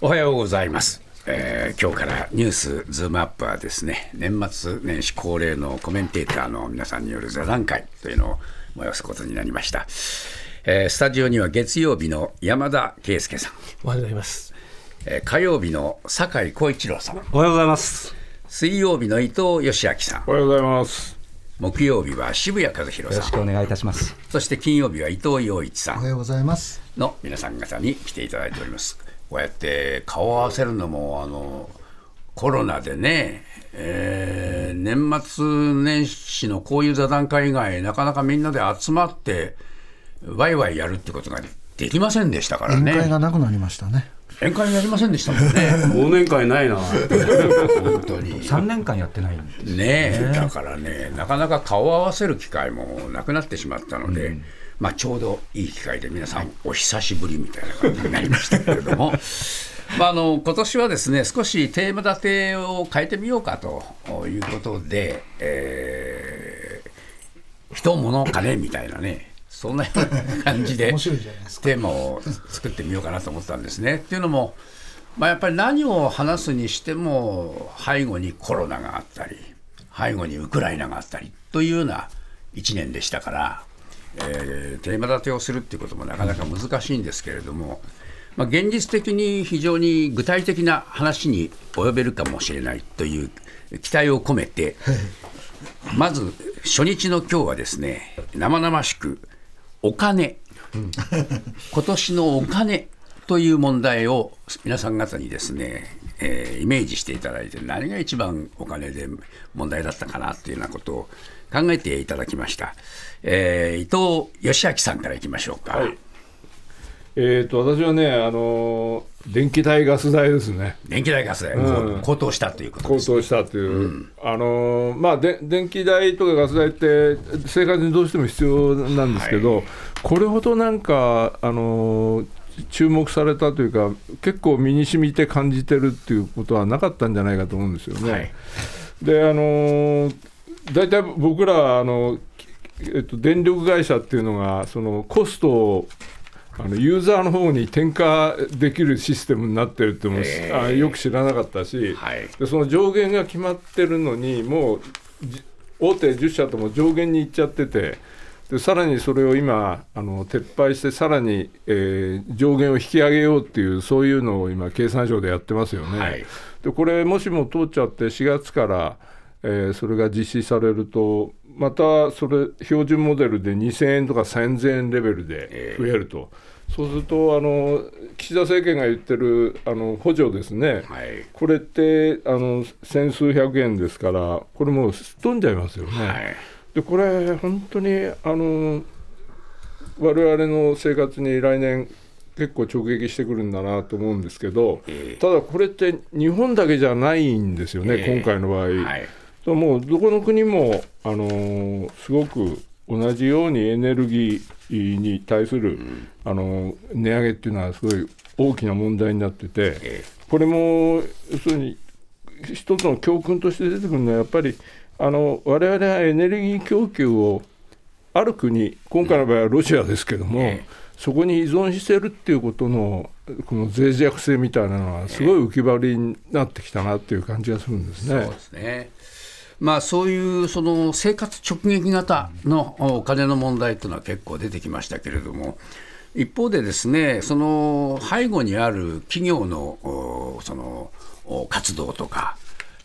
おはようございます。えー今日からニュースズームアップはですね、年末年始恒例のコメンテーターの皆さんによる座談会というのを催すことになりました。えースタジオには月曜日の山田圭介さん、おはようございます。えー火曜日の酒井光一郎さん、おはようございます。水曜日の伊藤義明さん、おはようございます。木曜日は渋谷和弘よろしさん、くお願いいたします。そして金曜日は伊藤洋一さんおはようございます。の皆さん方に来ていただいております。こうやって顔を合わせるのもあのコロナでね、えー年末年始のこういう座談会以外なかなかみんなで集まってワイワイやるってことができませんでしたから宴会ね。がなくなりましたね。宴会やりませんでしたもんね。忘年会ないな。本当に。3年間やってないんです。ねえ、だからね、なかなか顔を合わせる機会もなくなってしまったので、まあ、ちょうどいい機会で、皆さん、お久しぶりみたいな感じになりましたけれども、まあ、あの今年はですね、少しテーマ立てを変えてみようかということで、えー人、物、金みたいなね、そんなような感じで テーマを作ってみようかなと思ったんですね。っていうのも、まあ、やっぱり何を話すにしても背後にコロナがあったり背後にウクライナがあったりというような1年でしたから、えーテーマ立てをするっていうこともなかなか難しいんですけれども、まあ、現実的に非常に具体的な話に及べるかもしれないという期待を込めて、まず初日の今日はですね生々しくお金、今年のお金という問題を皆さん方にですね、えーイメージしていただいて何が一番お金で問題だったかなっていうようなことを考えていただきました、えー伊藤義明さんからいきましょうか、はい。えっと私はね、あのー電気代ガス代ですね。電気代ガス代、うん。高騰したということ高です騰したという、あのーまあで電気代とかガス代って生活にどうしても必要なんですけど、これほどなんかあのー注目されたというか結構身に染みて感じてるっていうことはなかったんじゃないかと思うんですよね。はい。であのー大体僕らあの、えっと、電力会社っていうのがそのコストをあのユーザーの方に転嫁できるシステムになってるっても、あよく知らなかったし、はい。でその上限が決まってるのにもうじ大手10社とも上限に行っちゃっててでさらにそれを今あの撤廃してさらに、えー上限を引き上げようっていうそういうのを今経産省でやってますよね。はい。でこれもしも通っちゃって4月から、えーそれが実施されるとまたそれ標準モデルで2000円とか3000円レベルで増えると、そうするとあの岸田政権が言ってるあの補助ですね、はい。これってあの千数百円ですからこれもうすっ飛んじゃいますよね。はい。でこれ本当にあの我々の生活に来年結構直撃してくるんだなと思うんですけど、ええ。ただこれって日本だけじゃないんですよね、ええ。今回の場合。はいもうどこの国も、あのーすごく同じようにエネルギーに対する、あのー値上げっていうのはすごい大きな問題になってて、えこれも要するに一つの教訓として出てくるのはやっぱりあの我々はエネルギー供給をある国今回の場合はロシアですけども、ええそこに依存してるっていうことのこの脆弱性みたいなのはすごい浮き彫りになってきたなっていう感じがするんですね。そうですね。まあそういうその生活直撃型のお金の問題というのは結構出てきましたけれども、一方でですね、その背後にある企業のその活動とか。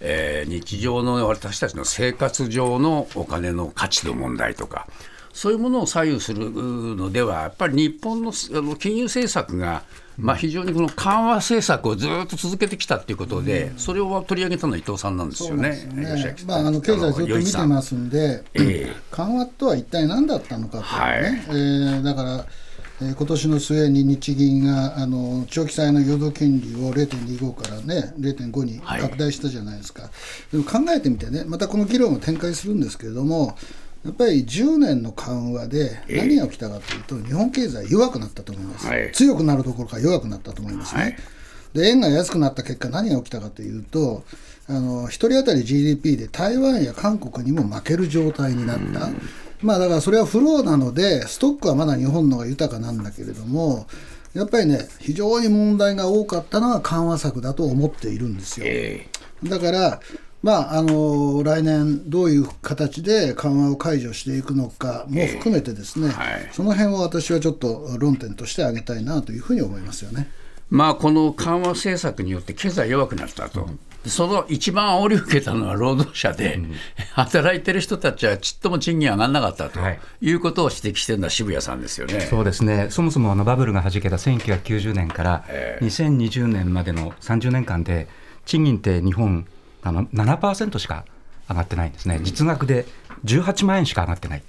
えー日常の私たちの生活上のお金の価値の問題とか、そういうものを左右するのでは、やっぱり日本のあの金融政策が、まあ、非常にこの緩和政策をずっと続けてきたということで、それを取り上げたのは伊藤さんなんですよね。吉明さんまあ、あの経済ずっと見てますんで、ええ緩和とは一体何だったのかというね、はい。えーだから、えー今年の末に日銀があの長期債の予動金利を0.25からね0.5にはい拡大したじゃないですか、でも考えてみてねまたこの議論を展開するんですけれどもやっぱり10年の緩和で何が起きたかというと、日本経済弱くなったと思います、はい。強くなるどころか弱くなったと思いますね。はい。で円が安くなった結果、何が起きたかというと、あの1人当たり GDP で台湾や韓国にも負ける状態になった、まあ、だからそれはフローなので、ストックはまだ日本の方が豊かなんだけれども、やっぱりね、非常に問題が多かったのは緩和策だと思っているんですよ。え。だから、まあ、あの来年、どういう形で緩和を解除していくのかも含めて、ですね、はい。その辺を私はちょっと論点として挙げたいなというふうに思いますよね。まあ、この緩和政策によって経済弱くなったと、その一番煽りを受けたのは労働者で、働いてる人たちはちっとも賃金上がらなかったとはい。いうことを指摘してるのは渋谷さんですよね。そうですね、そもそもあのバブルがはじけた1990年からええ。2020年までの30年間で、賃金って日本あの7%しか上がってないんですね、実額で18万円しか上がってない、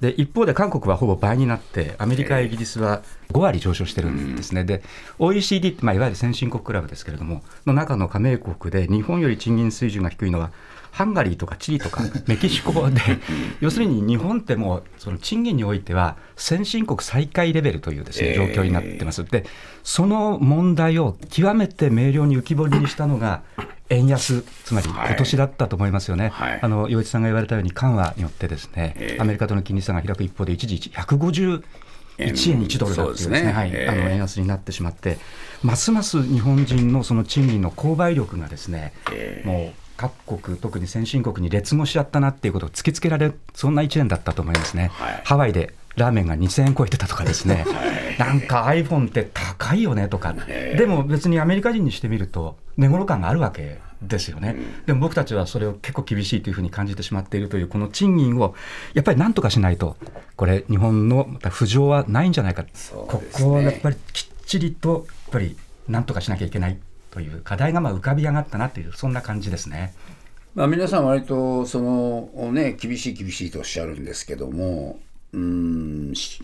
で一方で韓国はほぼ倍になって、アメリカ、イギリスは5割上昇してるんですね、で OECD って、まあ、いわゆる先進国クラブですけれども、の中の加盟国で、日本より賃金水準が低いのは、ハンガリーとかチリとか メキシコで、要するに日本ってもう、その賃金においては、先進国最下位レベルというです、ね、状況になってます。で、その問題を極めて明瞭に浮き彫りにしたのが、円安、つまりはい。今年だったと思いますよね、はい。あの洋一さんが言われたように、緩和によってですね、ええアメリカとの金利差が開く一方で、一時151円1ドルだっていうですね、はい。ええあの円安になってしまって、ますます日本人のその賃金の購買力がですね、ええもう各国、特に先進国に劣後しちゃったなっていうことを突きつけられる、そんな1年だったと思いますね。はい。ハワイでラーメンが2000円超えてたとかですね、なんか iPhone って高いよねとか、でも別にアメリカ人にしてみると、値頃感があるわけですよね、でも僕たちはそれを結構厳しいというふうに感じてしまっているという、この賃金をやっぱりなんとかしないと、これ、日本のまた浮上はないんじゃないか、ね。こをやっぱりきっちりと、やっぱりなんとかしなきゃいけないという課題がまあ浮かび上がったなという、そんな感じですね。まあ、皆さん割とその、ね、厳しい厳しいとおっしゃるんですけども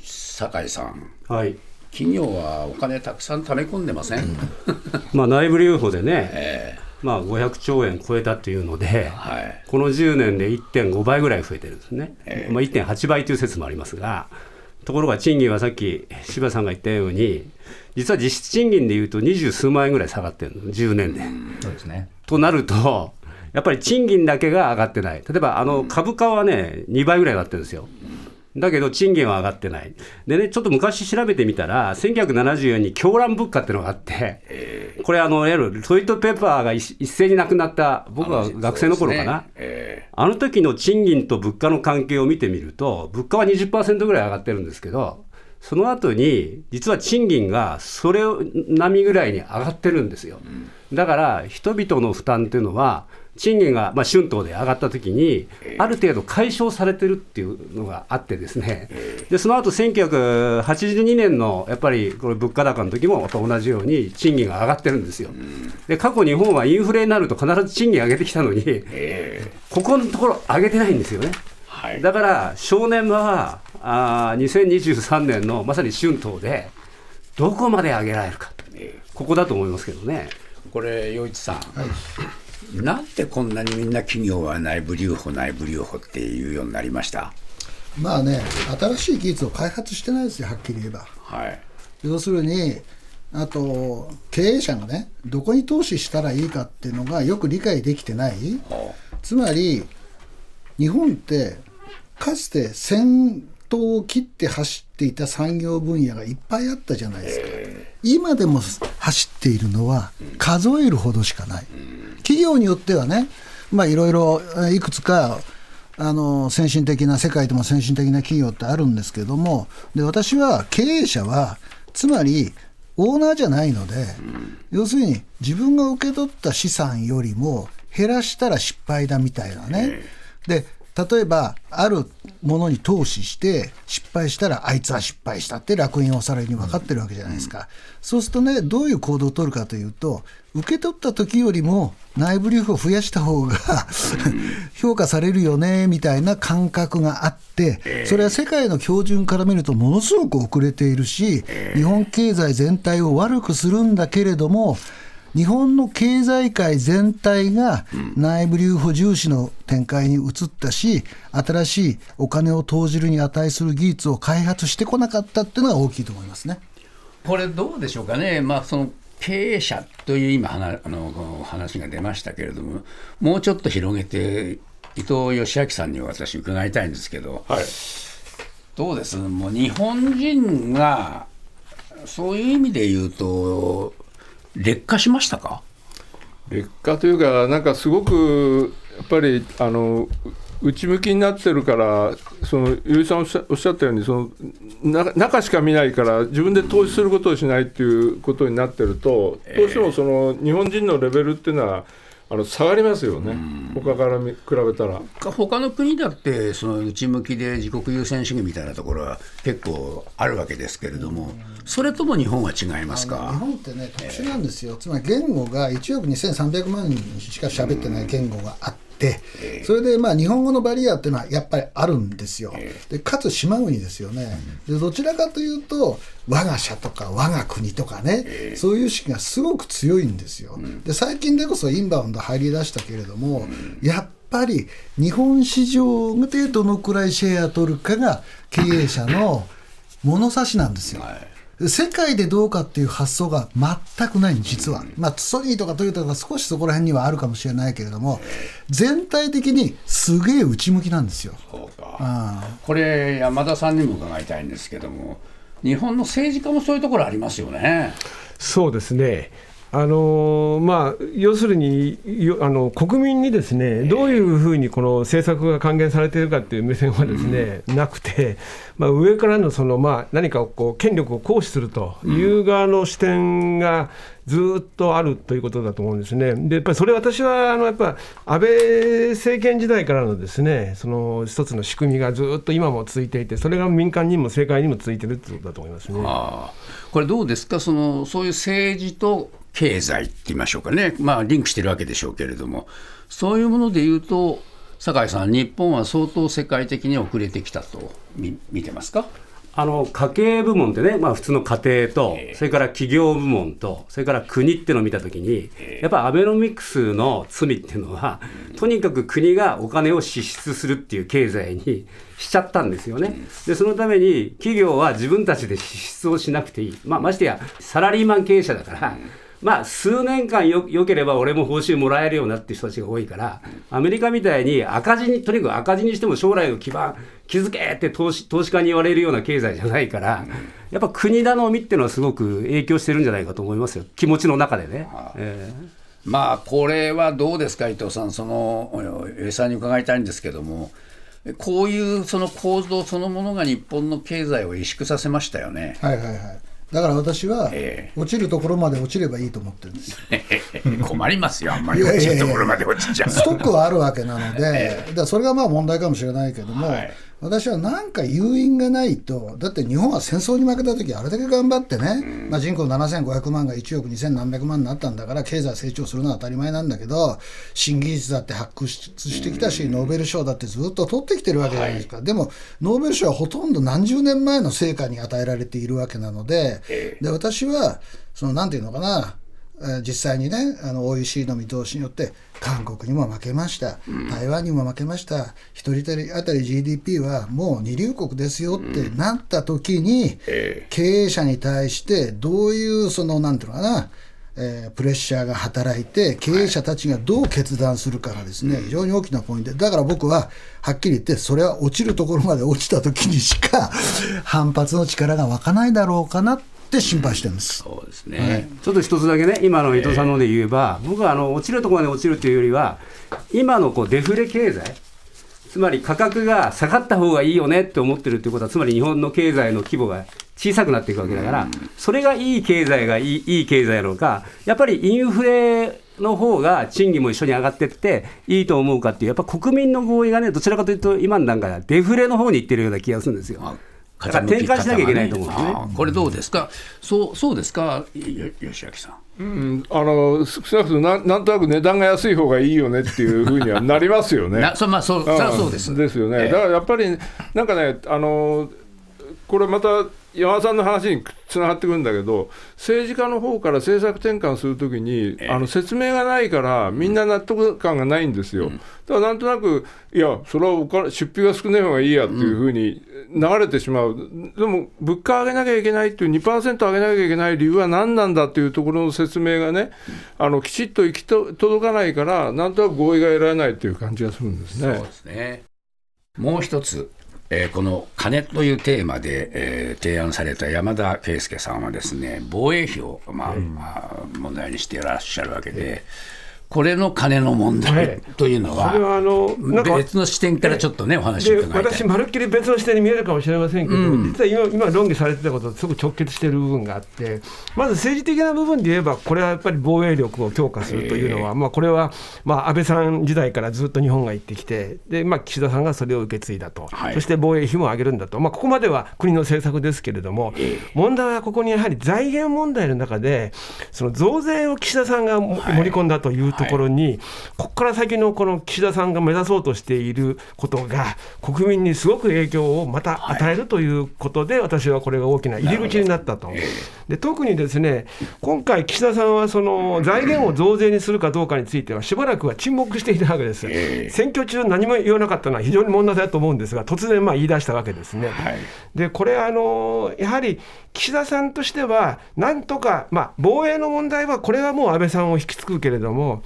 酒井さん。はい。企業はお金たくさん溜め込んでません、まあ、内部留保でね、えまあ、500兆円超えたっていうので、えはい。この10年で1.5倍ぐらい増えてるんですね、まあ、1.8倍という説もありますが、ところが賃金はさっき柴田さんが言ったように、実は実質賃金でいうと二十数万円ぐらい下がってるの、10年で。そうですねとなると、やっぱり賃金だけが上がってない、例えばあの株価はね、2倍ぐらい上がってるんですよ。だけど賃金は上がってない。でね、ちょっと昔調べてみたら、1974年に狂乱物価っていうのがあって、これあの、いわゆるトイレットペーパーが一一斉になくなった、僕は学生の頃かな。えあの時の賃金と物価の関係を見てみると、物価は20%ぐらい上がってるんですけど、その後に、実は賃金がそれ並みぐらいに上がってるんですよ。だから、人々の負担っていうのは、賃金が、まあ、春闘で上がった時に、ある程度解消されてるっていうのがあってですね、でその後1982年のやっぱりこれ物価高の時もやっぱ同じように賃金が上がってるんですよ。で過去日本はインフレになると必ず賃金上げてきたのに、ここのところ上げてないんですよね。はい。だから正念場はあー2023年のまさに春闘でどこまで上げられるか、ここだと思いますけどね。これ陽一さん、なんでこんなにみんな企業は内部留保内部留保っていうようになりました？まあね、新しい技術を開発してないですよ、はっきり言えば。はい。要するに、あと経営者がね、どこに投資したらいいかっていうのがよく理解できてない、ほつまり、日本って、かつて先頭を切って走っていた産業分野がいっぱいあったじゃないですか。今でも走っているのは数えるほどしかない。企業によってはね、まあいろいろいくつかあの先進的な世界でも先進的な企業ってあるんですけども、で私は経営者はつまりオーナーじゃないので、要するに自分が受け取った資産よりも減らしたら失敗だみたいなね。で例えばあるものに投資して失敗したらあいつは失敗したって楽印をされに分かってるわけじゃないですか、そうするとねどういう行動を取るかというと受け取った時よりも内部留保を増やした方が 評価されるよねみたいな感覚があってそれは世界の標準から見るとものすごく遅れているし日本経済全体を悪くするんだけれども日本の経済界全体が内部留保重視の展開に移ったし、新しいお金を投じるに値する技術を開発してこなかったっていうのが大きいと思いますね。これどうでしょうかね、まあ、その経営者という今話あの話が出ましたけれども、もうちょっと広げて、伊藤義明さんに私、伺いたいんですけど、はい。どうです、もう日本人がそういう意味で言うと、劣化しましたか？劣化というか、なんかすごくやっぱりあの内向きになってるから、そのゆいさんおっしゃおっしゃったようにそのな、中しか見ないから、自分で投資することをしないっていうことになってると、どうしてもその日本人のレベルっていうのは、あの下がりますよね、他からみ比べたら。他の国だってその内向きで自国優先主義みたいなところは結構あるわけですけれども、それとも日本は違います日か。本ってね特殊なんですよ、つまり言語が1億2300万人しか喋ってない言語があって、それでまあ日本語のバリアっていうのはやっぱりあるんですよ、でかつ島国ですよね、でどちらかというと、我が社とか我が国とかね、そういう意識がすごく強いんですよ、で最近でこそインバウンド入り出したけれども、やっぱり日本市場でどのくらいシェア取るかが経営者の物差しなんですよ。世界でどうかっていう発想が全くない実は、まあ、ソニーとかトヨタとか少しそこら辺にはあるかもしれないけれども全体的にすげえ内向きなんですよ。そうかあこれ、山田さんにも伺いたいんですけども、日本の政治家もそういうところありますよね。そうですね。あのまあ、要するによあの国民にですねどういうふうにこの政策が還元されているかっていう目線はですね、なくて、まあ、上からのその、まあ、何かこう権力を行使するという側の視点がずっとあるということだと思うんですね。でやっぱりそれ私はあのやっぱ安倍政権時代からのですねその一つの仕組みがずっと今も続いていてそれが民間にも政界にも続いているということだと思いますね。これどうですか？その、そういう政治と経済って言いましょうかね、まあ、リンクしてるわけでしょうけれども、そういうもので言うと、酒井さん、日本は相当世界的に遅れてきたと見見てますか？あの家計部門ってね、まあ、普通の家庭と、それから企業部門と、それから国っていうのを見たときに、やっぱアベノミクスの罪っていうのは、とにかく国がお金を支出するっていう経済に しちゃったんですよね。で、そのために企業は自分たちで支出をしなくていい。まあ、ましてやサラリーマン経営者だから、まあ、数年間よよければ俺も報酬もらえるようになって人たちが多いから、アメリカみたいに赤字に、とにかく赤字にしても将来の基盤、築けって投資投資家に言われるような経済じゃないから、やっぱ国頼みっていうのはすごく影響してるんじゃないかと思いますよ、気持ちの中でね。ええまあ、これはどうですか、伊藤さん、その江さんに伺いたいんですけども、こういうその構造そのものが日本の経済を萎縮させましたよね。はいはいはいだから私はえ落ちるところまで落ちればいいと思ってるんですよ。困りますよ、あんまり落ちるところまで落ちちゃう。ストックはあるわけなので、だからそれがまあ問題かもしれないけども、はい私はなんか誘因がないと、だって日本は戦争に負けた時あれだけ頑張ってね、まあ、人口7500万が1億2000何百万になったんだから、経済成長するのは当たり前なんだけど、新技術だって発掘してきたし、ノーベル賞だってずっと取ってきてるわけじゃないですか、でも、ノーベル賞はほとんど何十年前の成果に与えられているわけなので、で私は、そのなんていうのかな、えー実際にね、あの OECD の見通しによって、韓国にも負けました、台湾にも負けました、一人当たり GDP はもう二流国ですよってなった時に、経営者に対して、どういう、そのなんていうのかな、えープレッシャーが働いて、経営者たちがどう決断するかがですね、非常に大きなポイント。で、だから僕ははっきり言って、それは落ちるところまで落ちた時にしか、反発の力が湧かないだろうかなって心配してるんです。そうですね。ちょっと一つだけね、今の伊藤さんので言えば、僕はあの落ちるところまで落ちるというよりは、今のこうデフレ経済、つまり価格が下がった方がいいよねって思ってるってことは、つまり日本の経済の規模が小さくなっていくわけだから、それがいい経済がいいいい経済なのか、やっぱりインフレの方が賃金も一緒に上がっていっていいと思うかっていう、やっぱ国民の合意がね、どちらかというと、今の段階ではデフレの方に行ってるような気がするんですよ。だから転換しなきゃいけないと思うんですね。これどうですか、そうそうですか、よ吉明さん。うん、あの少なくともなんなんとなく値段が安い方がいいよねっていうふうにはなりますよね。なそまあそうそりゃそうです。ですよね、ええだからやっぱり、なんかね、あのこれまた山田さんの話につながってくるんだけど、政治家の方から政策転換するときに、あの説明がないから、みんな納得感がないんですよ。だからなんとなく、いや、それはお金出費が少ない方がいいやっていうふうに流れてしまう、でも物価上げなきゃいけないっていう、2%上げなきゃいけない理由は何なんだっていうところの説明がね、あのきちっと行きと届かないから、なんとなく合意が得られないっていう感じがするんですね。そうですね。もう一つ、えーこの金というテーマで、えー提案された山田圭介さんはですね防衛費を、まあまあ問題にしていらっしゃるわけで、これの金の問は題いというのは、はあの別の視点からちょっとね、お話伺い。私、まるっきり別の視点に見えるかもしれませんけど、実は今、今論議されてたこととすごく直結している部分があって、まず政治的な部分で言えば、これはやっぱり防衛力を強化するというのは、まあ、これは、まあ、安倍さん時代からずっと日本が言ってきて、でまあ、岸田さんがそれを受け継いだと、はい。そして防衛費も上げるんだと、まあ、ここまでは国の政策ですけれども、問題はここにやはり財源問題の中で、その増税を岸田さんがも盛り込んだというところに、ここから先のこの岸田さんが目指そうとしていることが、国民にすごく影響をまた与えるということで、私はこれが大きな入り口になったと。で特にですね今回、岸田さんはその財源を増税にするかどうかについては、しばらくは沈黙していたわけです。選挙中、何も言わなかったのは非常に問題だと思うんですが、突然まあ言い出したわけですね。はいでこれあの、やはり岸田さんとしては、なんとか、まあ、防衛の問題は、これはもう安倍さんを引き継ぐけれども、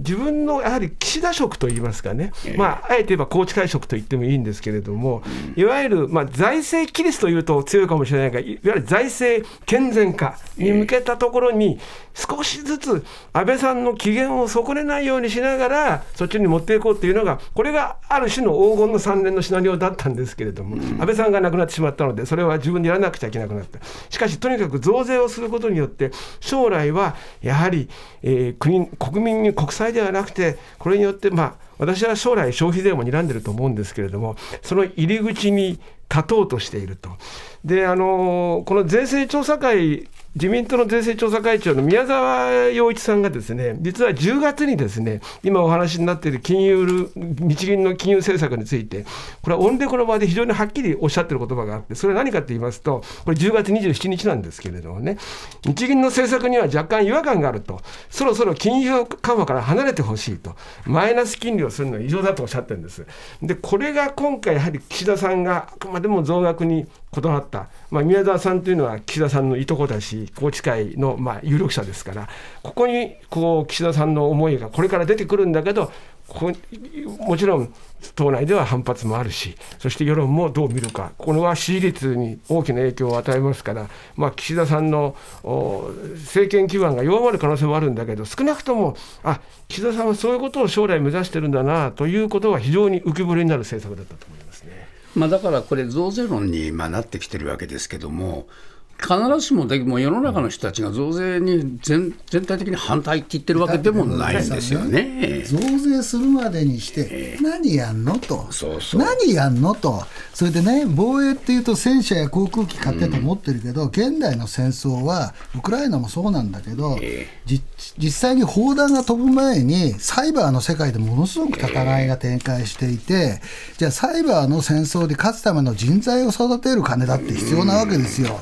自分のやはり岸田色といいますかね、まあ、あえて言えば宏池会色と言ってもいいんですけれども、いわゆる、まあ、財政規律というと強いかもしれないが、いわゆる財政健全化に向けたところに、少しずつ安倍さんの機嫌を損ねないようにしながら、そっちに持っていこうというのが、これがある種の黄金の3年のシナリオだったんですけれども、安倍さんが亡くなってしまったので、それは自分でやらなくちゃいけなくなった。しかし、とにかく増税をすることによって、将来はやはり、えー国国民に国債ではなくて、これによって、まあ、私は将来、消費税も睨んでると思うんですけれども、その入り口に立とうとしていると。であのこの税制調査会自民党の税制調査会長の宮沢洋一さんがですね実は10月にですね今お話になっている金融日銀の金融政策についてこれはオンデコの場で非常にはっきりおっしゃっている言葉があってそれは何かと言いますとこれ10月27日なんですけれどもね日銀の政策には若干違和感があると。そろそろ金融緩和から離れてほしいと。マイナス金利をするのは異常だとおっしゃってるんです。でこれが今回やはり岸田さんがあくまでも増額にこだわった、まあ、宮沢さんというのは岸田さんのいとこだし、宏池会のまあ有力者ですから、ここにこう岸田さんの思いがこれから出てくるんだけど、ここもちろん党内では反発もあるし、そして世論もどう見るか、これは支持率に大きな影響を与えますから、まあ、岸田さんの政権基盤が弱まる可能性もあるんだけど、少なくとも、あ岸田さんはそういうことを将来目指してるんだなということは、非常に浮き彫りになる政策だったと思います。まあ、だからこれ、増税論に今なってきてるわけですけども、必ずしもでも世の中の人たちが増税に全全体的に反対って言ってるわけでもないんですよね。増税するまでにして、何やんのと、そうそう。何やんのと、それでね、防衛っていうと、戦車や航空機買ってと思ってるけど、現代の戦争は、ウクライナもそうなんだけど、じ実際に砲弾が飛ぶ前に、サイバーの世界でものすごく戦いが展開していて、じゃあ、サイバーの戦争で勝つための人材を育てる金だって必要なわけですよ。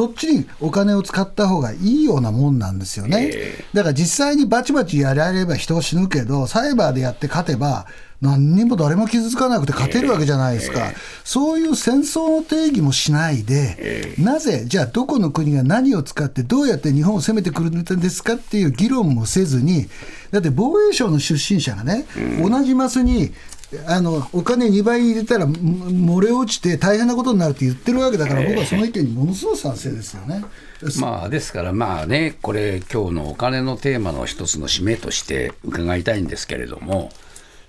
そっちにお金を使った方がいいようなもんなんですよね。だから実際にバチバチやられれば人は死ぬけど、サイバーでやって勝てば、何にも誰も傷つかなくて勝てるわけじゃないですか、そういう戦争の定義もしないで、なぜ、じゃあ、どこの国が何を使って、どうやって日本を攻めてくるんですかっていう議論もせずに、だって防衛省の出身者がね、同じマスにあのお金2倍入れたらも漏れ落ちて大変なことになるって言ってるわけだから、僕はその意見にものすごい賛成ですよね。まあ、ですから、まあね、これ、今日のお金のテーマの一つの締めとして伺いたいんですけれども、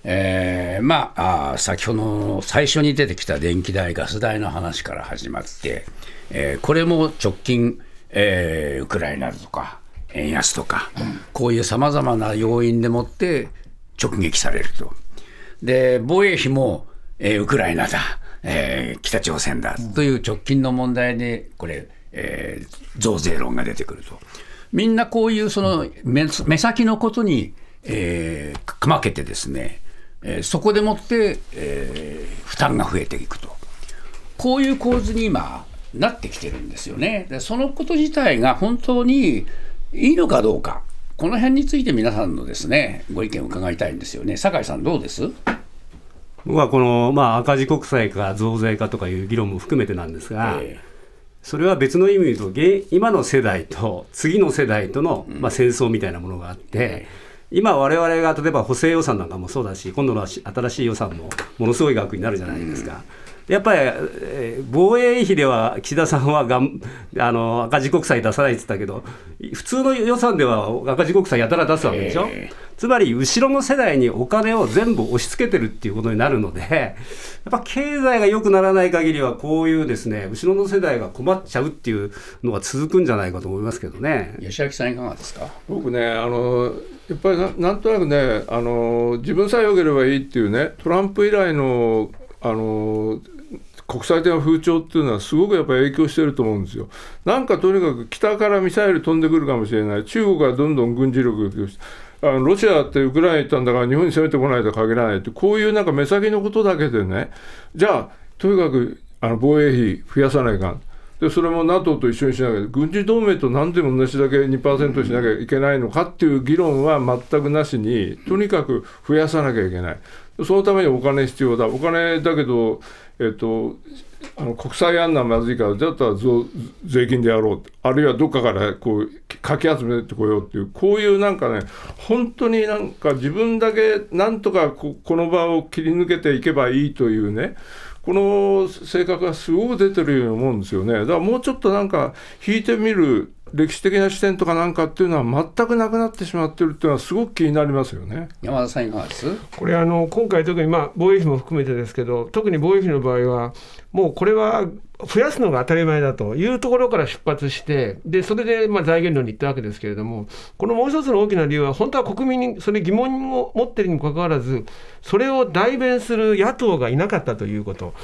えーまあ先ほどの最初に出てきた電気代、ガス代の話から始まって、えーこれも直近、えーウクライナとか、円安とか、こういうさまざまな要因でもって直撃されると。で、防衛費も、えーウクライナだ、えー北朝鮮だという直近の問題で、これ、えー増税論が出てくると。みんなこういうその目目先のことに、えーかまけてですね、えーそこでもって、えー負担が増えていくと。こういう構図に今なってきてるんですよね。でそのこと自体が本当にいいのかどうか。この辺について皆さんのですねご意見を伺いたいんですよね。酒井さんどうです？僕はこの、まあ、赤字国債か増税かとかいう議論も含めてなんですが、えそれは別の意味で言うと現今の世代と次の世代との、まあ、戦争みたいなものがあって、今我々が例えば補正予算なんかもそうだし今度の新しい予算もものすごい額になるじゃないですか。やっぱり、えー、防衛費では岸田さんはがんあの赤字国債出さないって言ったけど、普通の予算では赤字国債やたら出すわけでしょ、えー、つまり後ろの世代にお金を全部押し付けてるっていうことになるので、やっぱ経済が良くならない限りは、こういうですね後ろの世代が困っちゃうっていうのが続くんじゃないかと思いますけどね。吉明さんいかがですか？僕ねあのやっぱりななんとなくねあの自分さえ良ければいいっていうねトランプ以来のあの国際的な風潮っていうのはすごくやっぱり影響してると思うんですよ。なんかとにかく北からミサイル飛んでくるかもしれない、中国がどんどん軍事力をあのロシアってウクライナ行ったんだから日本に攻めてこないとは限らないって、こういうなんか目先のことだけでね、じゃあ、とにかくあの防衛費増やさないかん。でそれも NATO と一緒にしなきゃ、軍事同盟と何でも同じだけ2%しなきゃいけないのかっていう議論は全くなしに、とにかく増やさなきゃいけない。そのためにお金必要だ。お金だけど、えっと、あの国債案内まずいから、だったら税金でやろう、あるいはどっかからこうかき集めてこようっていう、こういうなんかね、本当になんか自分だけなんとかこの場を切り抜けていけばいいというね、この性格がすごく出てるように思うんですよね。だからもうちょっとなんか引いてみる歴史的な視点とかなんかっていうのは全くなくなってしまってるっていうのはすごく気になりますよね山田さんいかがです？これあの今回特にまあ防衛費も含めてですけど特に防衛費の場合はもうこれは増やすのが当たり前だというところから出発してでそれでまあ財源論に行ったわけですけれどもこのもう一つの大きな理由は本当は国民にそれ疑問を持っているにもかかわらずそれを代弁する野党がいなかったということ。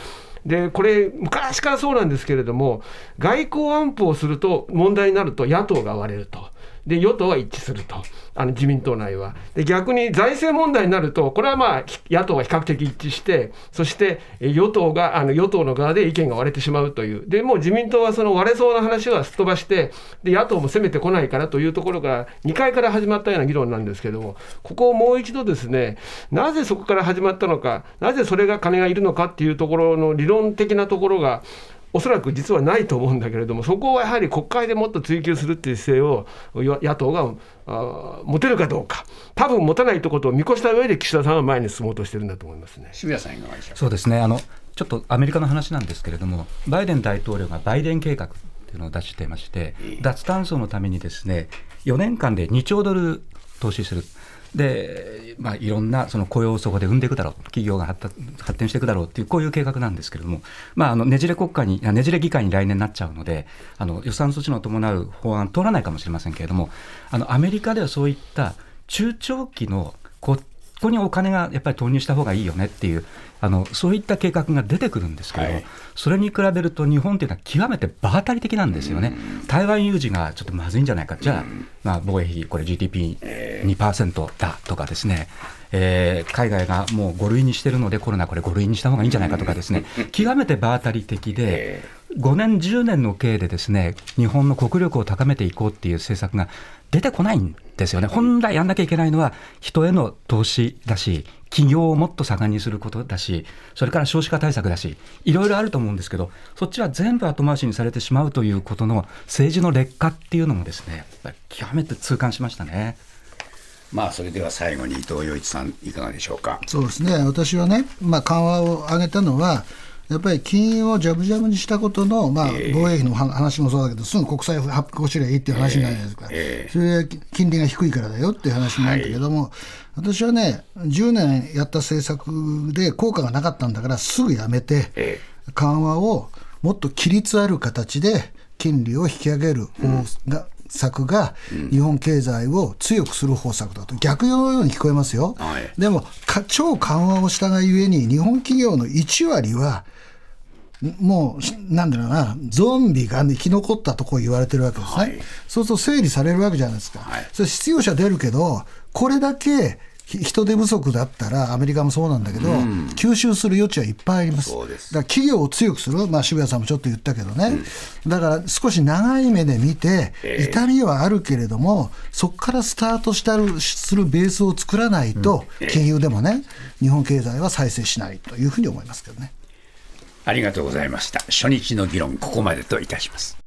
でこれ、昔からそうなんですけれども、外交安保をすると問題になると野党が割れると。で与党は一致すると、あの自民党内は。で逆に財政問題になると、これはまあ野党が比較的一致して、そして与党があの与党の側で意見が割れてしまうという、でもう自民党はその割れそうな話はすっ飛ばして、で野党も攻めてこないからというところが、2回から始まったような議論なんですけども、ここをもう一度ですね、なぜそこから始まったのか、なぜそれが金がいるのかっていうところの理論的なところが、おそらく実はないと思うんだけれども、そこはやはり国会でもっと追及するっていう姿勢を野党が持てるかどうか、多分持たないということを見越した上で岸田さんは前に進もうとしてるんだと思いますね。渋谷さん、いかがでしょうそうですね。あの、ちょっとアメリカの話なんですけれども、バイデン大統領がバイデン計画っていうのを出してまして、脱炭素のためにですね4年間で2兆ドル投資する。で、まあ、いろんなその雇用をそこで生んでいくだろう、企業が発展していくだろうという、こういう計画なんですけれども、まあ、あのねじれ国会に、ねじれ議会に来年なっちゃうので、あの予算措置の伴う法案、通らないかもしれませんけれども、あのアメリカではそういった中長期のここにお金がやっぱり投入した方がいいよねっていう、あのそういった計画が出てくるんですけど、はい、それに比べると日本っていうのは極めて場当たり的なんですよね、台湾有事がちょっとまずいんじゃないか、じゃあ、まあ、防衛費、これ GDP2% だとかですね。えー、海外がもう5類にしてるのでコロナこれ5類にした方がいいんじゃないかとかですね。極めて場当たり的で5年10年の経でですね日本の国力を高めていこうっていう政策が出てこないんですよね本来やんなきゃいけないのは人への投資だし企業をもっと盛んにすることだし、それから少子化対策だし、いろいろあると思うんですけど、そっちは全部後回しにされてしまうということの政治の劣化っていうのもですね、極めて痛感しましたね。まあ、それでは最後に伊藤洋一さん、いかがでしょうか？そうですね、私はね、まあ、緩和を上げたのは、やっぱり金融をじゃぶじゃぶにしたことの、まあ、防衛費の話もそうだけど、すぐ国債発行すればいいっていう話じゃないですか、それは金利が低いからだよっていう話なんだけども、私はね、10年やった政策で効果がなかったんだから、すぐやめて、緩和をもっと規律ある形で金利を引き上げる方が、策が日本経済を強くする方策だと逆のように聞こえますよ、はい、でも超緩和をしたがゆえに日本企業の1割はもう、なんだろうな、ゾンビが、生き残ったとこ言われてるわけですね。はい、そうすると整理されるわけじゃないですか。はい、それ必要者出るけど、これだけ人手不足だったら、アメリカもそうなんだけど、うん、吸収する余地はいっぱいあります。そうです。だから企業を強くする、まあ、渋谷さんもちょっと言ったけどね、うん、だから少し長い目で見て、痛みはあるけれども、そこからスタートしたるするベースを作らないと、金融でもね、日本経済は再生しないというふうに思いますけどね。ありがとうございました。初日の議論、ここまでといたします。